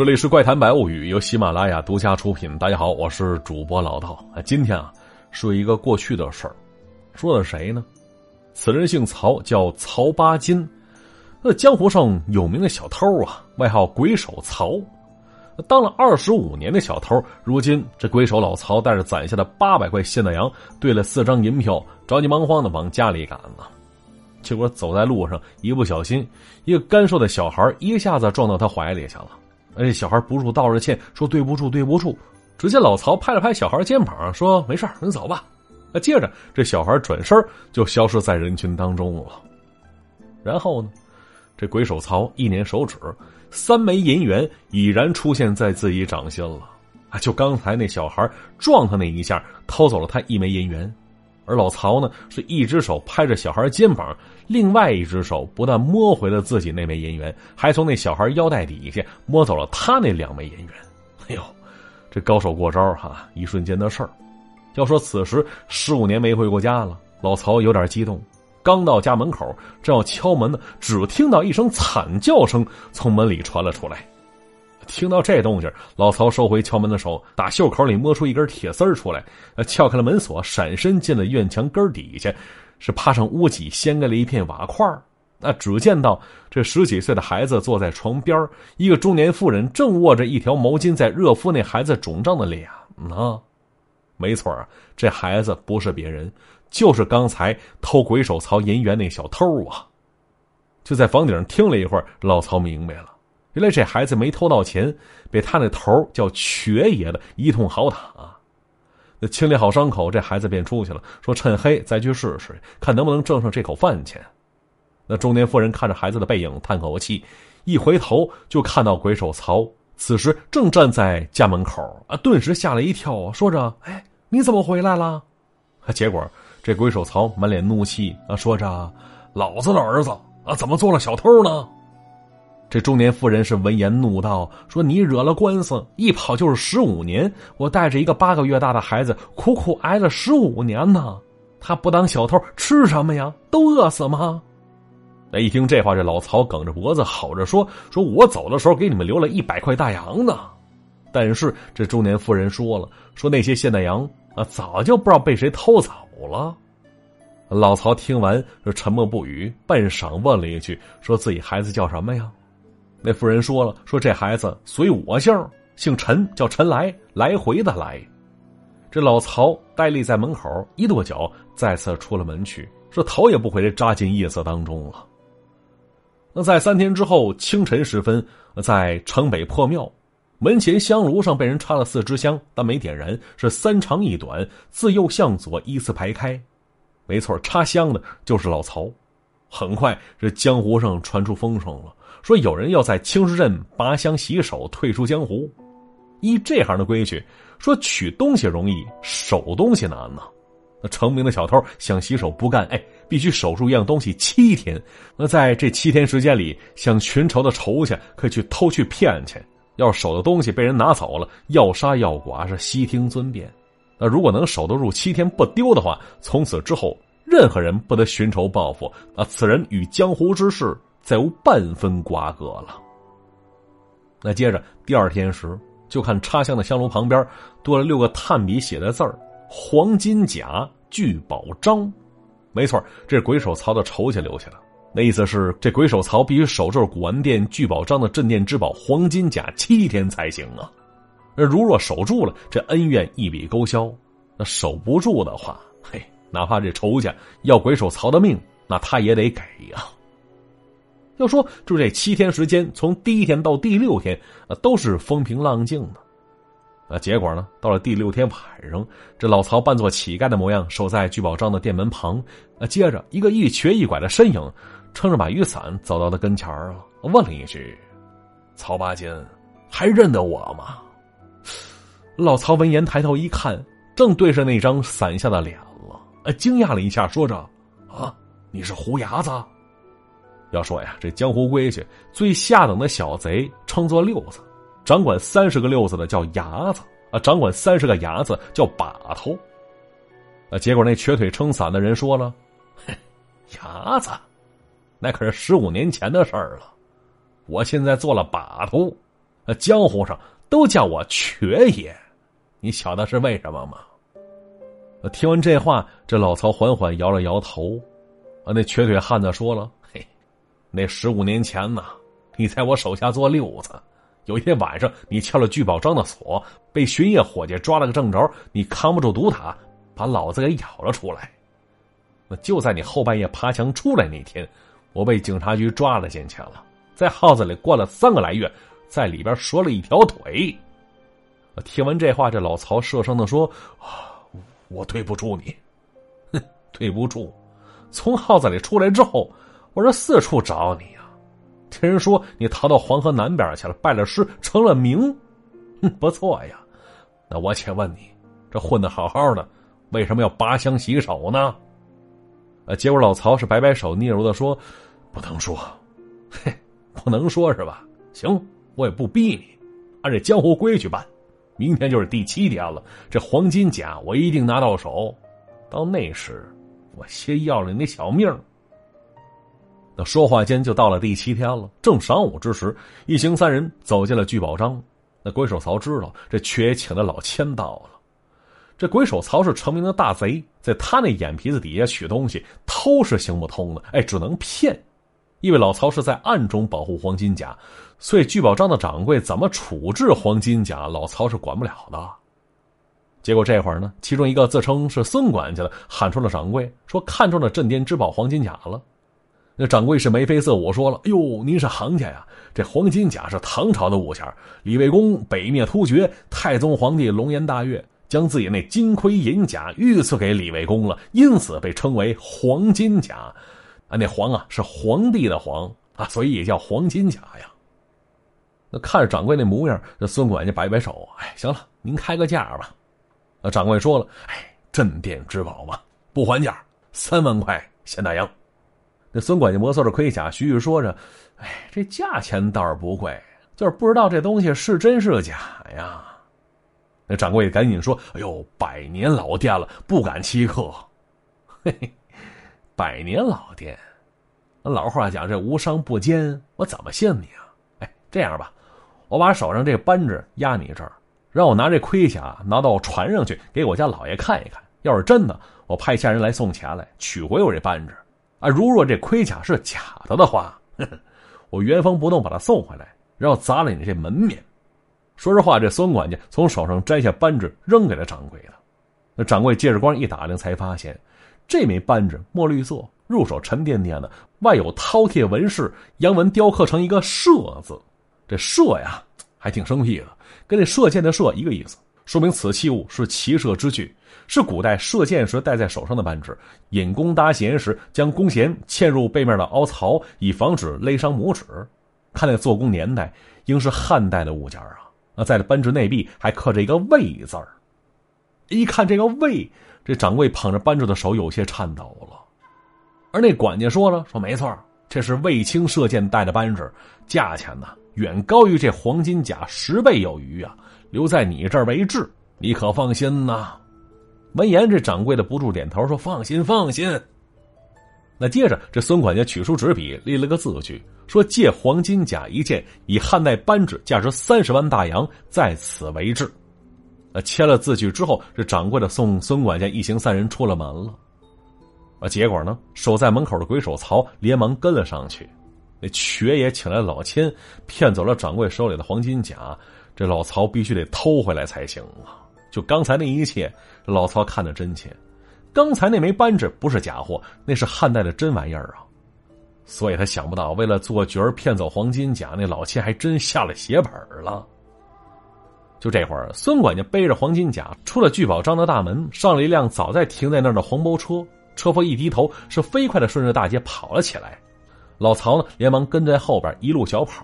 这里是怪谈百物语，由喜马拉雅独家出品。大家好，我是主播老道。今天啊，说一个过去的事儿，说的谁呢？此人姓曹，叫曹八金，那江湖上有名的小偷啊，外号鬼手曹。当了二十五年的小偷，如今这鬼手老曹带着攒下的八百块现大洋，兑了四张银票，着急忙慌的往家里赶了。结果走在路上，一不小心，一个干瘦的小孩一下子撞到他怀里去了。哎，小孩不住道着歉，说对不住，对不住。只见老曹拍了拍小孩肩膀，说：“没事你走吧。”啊，接着这小孩转身就消失在人群当中了。然后呢，这鬼手曹一捻手指，三枚银元已然出现在自己掌心了。啊，就刚才那小孩撞他那一下，偷走了他一枚银元。而老曹呢，是一只手拍着小孩肩膀，另外一只手不但摸回了自己那枚银元，还从那小孩腰带底下摸走了他那两枚银元。哎呦，这高手过招哈！一瞬间的事儿。要说此时十五年没回过家了，老曹有点激动。刚到家门口，正要敲门呢，只听到一声惨叫声从门里传了出来。听到这动静，老曹收回敲门的手，打袖口里摸出一根铁丝出来，撬开了门锁，闪身进了院墙根底下，是爬上屋脊，掀开了一片瓦块那只见到这十几岁的孩子坐在床边一个中年妇人正握着一条毛巾在热敷那孩子肿胀的脸呢。没错，这孩子不是别人，就是刚才偷鬼手曹银元那小偷啊。就在房顶上听了一会儿，老曹明白了。原来这孩子没偷到钱，被他那头叫瘸爷的一通好打。那清理好伤口，这孩子便出去了，说趁黑再去试试，看能不能挣上这口饭钱。那中年妇人看着孩子的背影，叹口气，一回头就看到鬼手曹此时正站在家门口啊，顿时吓了一跳，说着：“哎，你怎么回来了？”结果这鬼手曹满脸怒气啊，说着：“老子的儿子啊，怎么做了小偷呢？”这中年妇人是闻言怒道：“说你惹了官司，一跑就是十五年。我带着一个八个月大的孩子，苦苦挨了十五年呢。他不当小偷吃什么呀？都饿死吗？”那一听这话，这老曹梗着脖子吼着说：“说我走的时候给你们留了一百块大洋呢。”但是这中年妇人说了：“说那些现大洋啊，早就不知道被谁偷走了。”老曹听完就沉默不语，半晌问了一句：“说自己孩子叫什么呀？”那妇人说了：“说这孩子随我姓，姓陈，叫陈来，来回的来。”这老曹呆立在门口，一跺脚，再次出了门去，说头也不回的扎进夜色当中了。那在三天之后清晨时分，在城北破庙门前香炉上被人插了四支香，但没点燃，是三长一短，自右向左依次排开。没错，插香的就是老曹。很快，这江湖上传出风声了。说有人要在青石镇拔香洗手，退出江湖。依这行的规矩，说取东西容易，守东西难呢。那成名的小偷想洗手不干，哎，必须守住一样东西七天。那在这七天时间里，想寻仇的仇家，可以去偷去骗去。要守的东西被人拿走了，要杀要剐是悉听尊便。那如果能守得住七天不丢的话，从此之后任何人不得寻仇报复。啊，此人与江湖之事。再无半分瓜葛了。那接着第二天时，就看插香的香炉旁边多了六个炭笔写的字儿：“黄金甲聚宝章。”没错，这是鬼手曹的仇家留下的。那意思是，这鬼手曹必须守住古玩店聚宝章的镇店之宝黄金甲七天才行啊。那如若守住了，这恩怨一笔勾销；那守不住的话，嘿，哪怕这仇家要鬼手曹的命，那他也得给呀。要说，就这七天时间，从第一天到第六天，啊，都是风平浪静的。啊，结果呢，到了第六天晚上，这老曹扮作乞丐的模样，守在聚宝章的店门旁。啊，接着一个一瘸一拐的身影，撑着把雨伞走到他跟前儿，问了一句：“曹八金，还认得我吗？”老曹闻言抬头一看，正对上那张伞下的脸了，啊，惊讶了一下，说着：“啊，你是胡牙子。”要说呀，这江湖规矩，最下等的小贼称作六子，掌管三十个六子的叫牙子啊，掌管三十个牙子叫把头。啊，结果那瘸腿撑伞的人说了：“牙子，那可是十五年前的事儿了。我现在做了把头，那江湖上都叫我瘸爷，你晓得是为什么吗？听完这话，这老曹缓缓摇了摇头。啊，那瘸腿汉子说了：“，那十五年前呢，你在我手下做六子，有一天晚上，你撬了聚宝章的锁，被巡夜伙计抓了个正着，你扛不住毒打，把老子给咬了出来。那就在你后半夜爬墙出来那天，我被警察局抓了进去了，在耗子里关了三个来月，在里边折了一条腿。”听完这话，这老曹射声的说：“。”我对不住你，哼，对不住。从耗子里出来之后，我这四处找你呀。听人说你逃到黄河南边去了，拜了师，成了名。哼，不错呀。那我且问你，这混的好好的，为什么要拔枪洗手呢？呃，结果老曹是摆摆手，嗫嚅的说：“不能说。”嘿，不能说是吧？行，我也不逼你，按这江湖规矩办。明天就是第七天了，这黄金甲我一定拿到手。到那时，我先要了你那小命。说话间就到了第七天了。正晌午之时，一行三人走进了聚宝章。那鬼手曹知道这缺请的老千到了。这鬼手曹是成名的大贼，在他那眼皮子底下取东西，偷是行不通的，哎，只能骗。因为老曹是在暗中保护黄金甲，所以聚宝章的掌柜怎么处置黄金甲，老曹是管不了的。结果这会儿呢，其中一个自称是孙管家的喊出了掌柜，说看中了镇店之宝黄金甲了。那掌柜是眉飞色舞，说了：“哎呦，您是行家呀！这黄金甲是唐朝的物件，李卫公北灭突厥，太宗皇帝龙颜大悦，将自己那金盔银甲御赐给李卫公了，因此被称为黄金甲。”啊，那黄啊是皇帝的皇啊，所以也叫黄金甲呀。那看着掌柜那模样，这孙管家摆摆手，哎，行了，您开个价吧。那掌柜说了，哎，镇店之宝嘛，不还价，三万块现大洋。那孙管家摩挲着盔甲，徐徐说着，哎，这价钱倒是不贵，就是不知道这东西是真是假呀。那掌柜赶紧说，哎呦，百年老店了，不敢欺客。嘿嘿。百年老店，老话讲这无商不奸，我怎么信你啊？哎，这样吧，我把手上这扳指压你这儿，让我拿这盔甲拿到船上去，给我家老爷看一看。要是真的，我派下人来送钱来取回我这扳指。啊，如若这盔甲是假的的话，我原封不动把它送回来，然后砸了你这门面。说实话，这孙管家从手上摘下扳指扔给了掌柜的，那掌柜借着光一打量，才发现。这枚扳指墨绿色，入手沉甸甸的，外有饕餮纹饰，阳文雕刻成一个“射”字。这“射”呀，还挺生僻的，跟这射箭的“射”一个意思，说明此器物是骑射之具，是古代射箭时戴在手上的扳指。引弓搭弦时，将弓弦嵌入背面的凹槽，以防止勒伤拇指。看那做工年代，应是汉代的物件啊。那在这扳指内壁还刻着一个“魏”字儿。一看这个“魏”。这掌柜捧着扳指的手有些颤抖了，而那管家说了：“说没错，这是卫青射箭戴的扳指，价钱呢远高于这黄金甲十倍有余啊！留在你这儿为质，你可放心呐？”闻言，这掌柜的不住点头说：“放心，放心。”那接着，这孙管家取出纸笔，立了个字据，说：“借黄金甲一件，以汉代扳指价值三十万大洋，在此为质。”呃，签了字据之后，这掌柜的送孙管家一行三人出了门了。啊，结果呢，守在门口的鬼手曹连忙跟了上去。那瘸也请来老千，骗走了掌柜手里的黄金甲。这老曹必须得偷回来才行啊！就刚才那一切，老曹看得真切。刚才那枚扳指不是假货，那是汉代的真玩意儿啊！所以他想不到，为了做角儿骗走黄金甲，那老千还真下了血本了。就这会儿，孙管家背着黄金甲出了聚宝章的大门，上了一辆早在停在那儿的黄包车。车夫一低头，是飞快的顺着大街跑了起来。老曹呢，连忙跟在后边，一路小跑。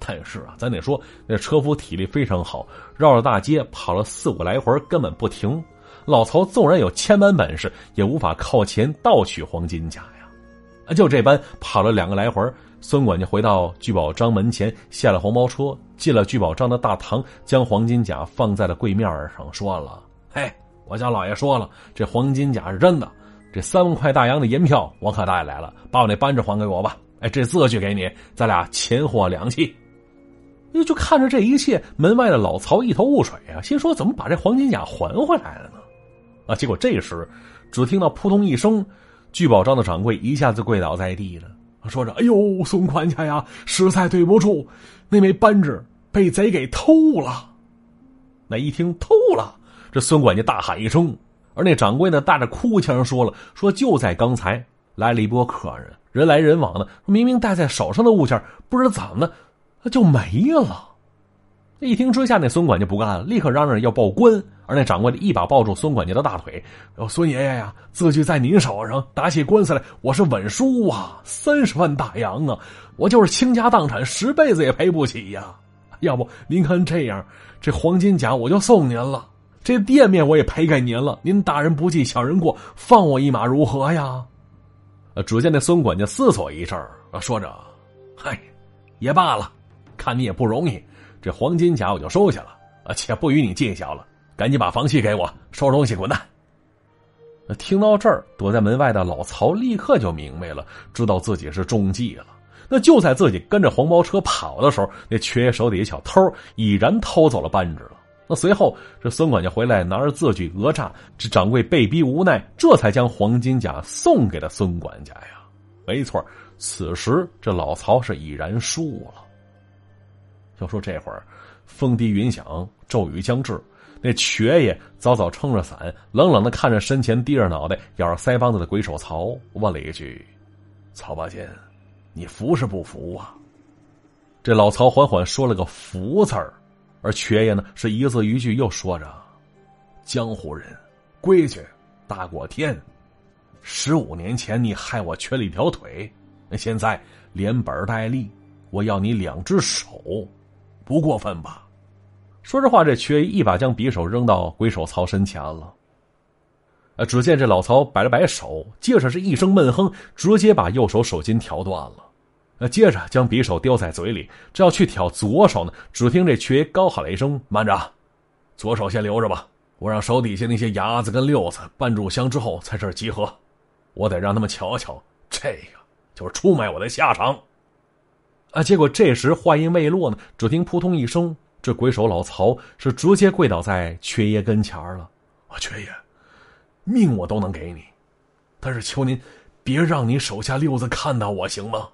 但是啊，咱得说，那车夫体力非常好，绕着大街跑了四五来回，根本不停。老曹纵然有千般本事，也无法靠前盗取黄金甲呀。就这般跑了两个来回。孙管家回到聚宝章门前，下了黄包车，进了聚宝章的大堂，将黄金甲放在了柜面上，说了：“嘿，我家老爷说了，这黄金甲是真的，这三万块大洋的银票我可带来了，把我那扳指还给我吧。哎，这字据给你，咱俩钱货两讫。”又就看着这一切，门外的老曹一头雾水啊，心说怎么把这黄金甲还回来了呢？啊！结果这时，只听到扑通一声，聚宝庄的掌柜一下子跪倒在地了，说着：“哎呦，孙管家呀，实在对不住，那枚扳指被贼给偷了。”那一听偷了，这孙管家大喊一声，而那掌柜呢，带着哭腔说了：“说就在刚才来了一波客人，人来人往的，明明戴在手上的物件，不知怎么的。”那就没了。一听之下，那孙管家不干了，立刻嚷嚷要报官。而那掌柜的一把抱住孙管家的大腿：“孙爷爷呀，字据在您手上，打起官司来，我是稳输啊，三十万大洋啊，我就是倾家荡产，十辈子也赔不起呀。要不您看这样，这黄金甲我就送您了，这店面我也赔给您了。您大人不计小人过，放我一马如何呀？”，只见那孙管家思索一阵儿，说着：“嗨，也罢了。”看你也不容易，这黄金甲我就收下了啊，且不与你计较了。赶紧把房契给我，收拾东西滚蛋。听到这儿，躲在门外的老曹立刻就明白了，知道自己是中计了。那就在自己跟着黄包车跑的时候，那缺爷手底下小偷已然偷走了扳指了。那随后，这孙管家回来拿着字据讹诈，这掌柜被逼无奈，这才将黄金甲送给了孙管家呀。没错，此时这老曹是已然输了。要说这会儿，风低云响，骤雨将至，那瘸爷早早撑着伞，冷冷的看着身前低着脑袋、咬着腮帮子的鬼手曹，问了一句：“曹八戒，你服是不服啊？”这老曹缓缓说了个“服”字儿，而瘸爷呢是一字一句又说着：“江湖人，规矩大过天。十五年前你害我缺了一条腿，那现在连本带利，我要你两只手。”不过分吧？说实话，这瘸一把将匕首扔到鬼手曹身前了。只见这老曹摆了摆手，接着是一声闷哼，直接把右手手筋挑断了。呃，接着将匕首叼在嘴里，正要去挑左手呢，只听这瘸高喊了一声：“慢着，左手先留着吧，我让手底下那些伢子跟六子搬住香之后在这儿集合，我得让他们瞧瞧，这个就是出卖我的下场。”啊！结果这时话音未落呢，只听扑通一声，这鬼手老曹是直接跪倒在缺爷跟前了。啊，缺爷，命我都能给你，但是求您别让你手下六子看到我，行吗？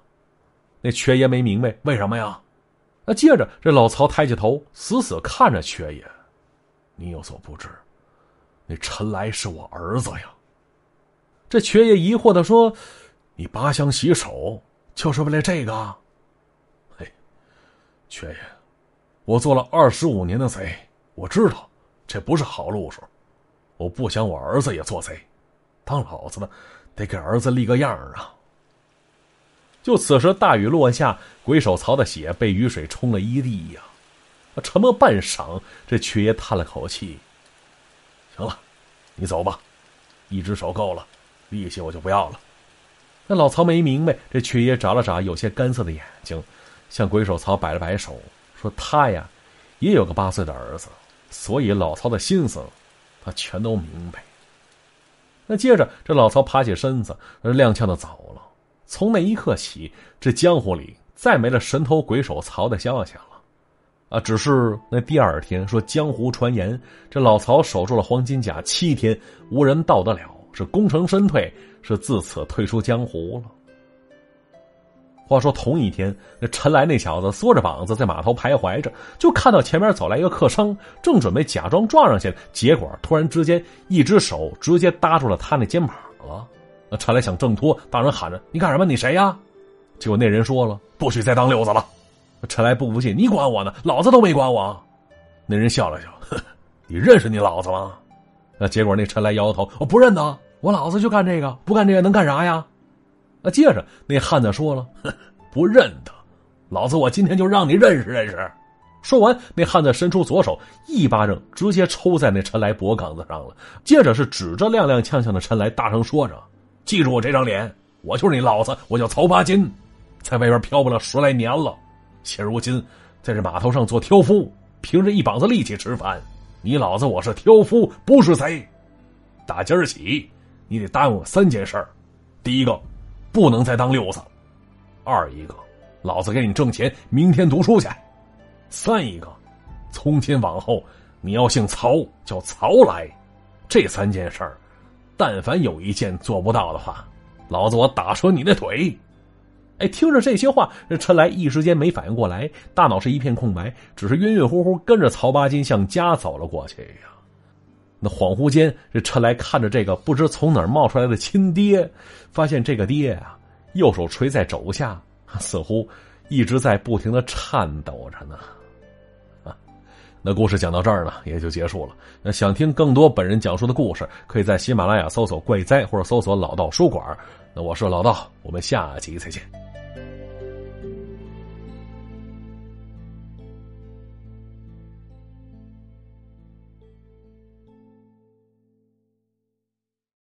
那缺爷没明白为什么呀？那接着这老曹抬起头，死死看着缺爷：“你有所不知，那陈来是我儿子呀。”这缺爷疑惑的说：“你拔香洗手就是为了这个？”缺爷，我做了二十五年的贼，我知道这不是好路数。我不想我儿子也做贼，当老子的得给儿子立个样啊！就此时，大雨落下，鬼手曹的血被雨水冲了一地呀。沉默半晌，这缺爷叹了口气：“行了，你走吧，一只手够了，利息我就不要了。”那老曹没明白，这缺爷眨了眨有些干涩的眼睛。向鬼手曹摆了摆手，说：“他呀，也有个八岁的儿子，所以老曹的心思，他全都明白。”那接着，这老曹爬起身子，踉跄的走了。从那一刻起，这江湖里再没了神头鬼手曹的消息了。啊，只是那第二天说，江湖传言，这老曹守住了黄金甲七天，无人到得了，是功成身退，是自此退出江湖了。话说同一天，那陈来那小子缩着膀子在码头徘徊着，就看到前面走来一个客商，正准备假装撞上去，结果突然之间一只手直接搭住了他那肩膀了。那陈来想挣脱，大人喊着：“你干什么？你谁呀？”结果那人说了：“不许再当溜子了。”陈来不服气：“你管我呢？老子都没管我。”那人笑了笑：“你认识你老子吗？”那结果那陈来摇头：“我不认得，我老子就干这个，不干这个能干啥呀？”那接着，那汉子说了：“不认得，老子我今天就让你认识认识。”说完，那汉子伸出左手，一巴掌直接抽在那陈来脖梗子上了。接着是指着踉踉跄跄的陈来，大声说着：“记住我这张脸，我就是你老子，我叫曹八金，在外边漂泊了十来年了，现如今在这码头上做挑夫，凭着一膀子力气吃饭。你老子我是挑夫，不是贼。打今儿起，你得答应我三件事第一个。”不能再当六子。二一个，老子给你挣钱，明天读书去。三一个，从今往后你要姓曹，叫曹来。这三件事儿，但凡有一件做不到的话，老子我打折你的腿。哎，听着这些话，这陈来一时间没反应过来，大脑是一片空白，只是晕晕乎乎跟着曹八金向家走了过去呀。那恍惚间，这陈来看着这个不知从哪儿冒出来的亲爹，发现这个爹啊，右手垂在肘下，似乎一直在不停的颤抖着呢。啊，那故事讲到这儿呢，也就结束了。那想听更多本人讲述的故事，可以在喜马拉雅搜索“怪哉”或者搜索“老道书馆”。那我是老道，我们下集再见。